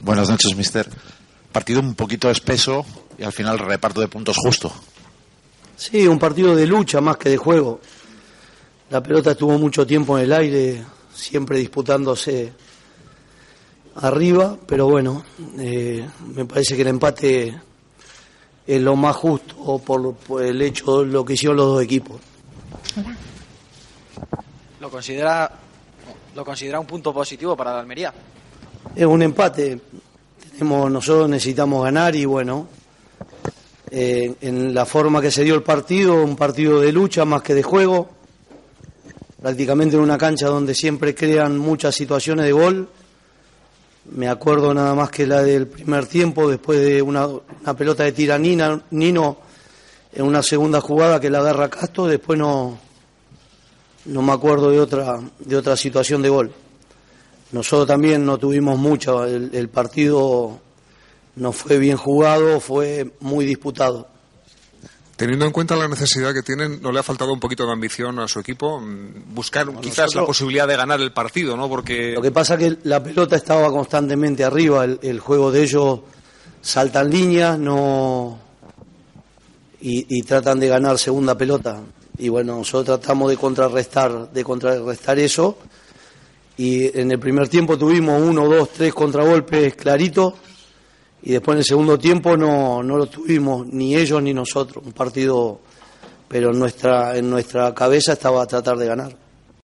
Buenas noches, mister. Partido un poquito espeso y al final reparto de puntos justo. Sí, un partido de lucha más que de juego. La pelota estuvo mucho tiempo en el aire, siempre disputándose arriba, pero bueno, eh, me parece que el empate es lo más justo por, por el hecho de lo que hicieron los dos equipos. ¿Lo considera, ¿Lo considera un punto positivo para la Almería? Es un empate. Tenemos, nosotros necesitamos ganar y bueno, eh, en la forma que se dio el partido, un partido de lucha más que de juego, prácticamente en una cancha donde siempre crean muchas situaciones de gol. Me acuerdo nada más que la del primer tiempo, después de una, una pelota de tiranina, Nino en una segunda jugada que la agarra Castro, después no, no me acuerdo de otra, de otra situación de gol. Nosotros también no tuvimos mucho, el, el partido no fue bien jugado, fue muy disputado. Teniendo en cuenta la necesidad que tienen, ¿no le ha faltado un poquito de ambición a su equipo? Mm, Buscar quizás nosotros- la posibilidad de ganar el partido, ¿no? Porque Lo que pasa es que la pelota estaba constantemente arriba, el, el juego de ellos saltan líneas, no y, y tratan de ganar segunda pelota. Y bueno, nosotros tratamos de contrarrestar, de contrarrestar eso. Y en el primer tiempo tuvimos uno, dos, tres contragolpes claritos. Y después en el segundo tiempo no, no lo tuvimos ni ellos ni nosotros. Un partido, pero en nuestra, en nuestra cabeza estaba a tratar de ganar.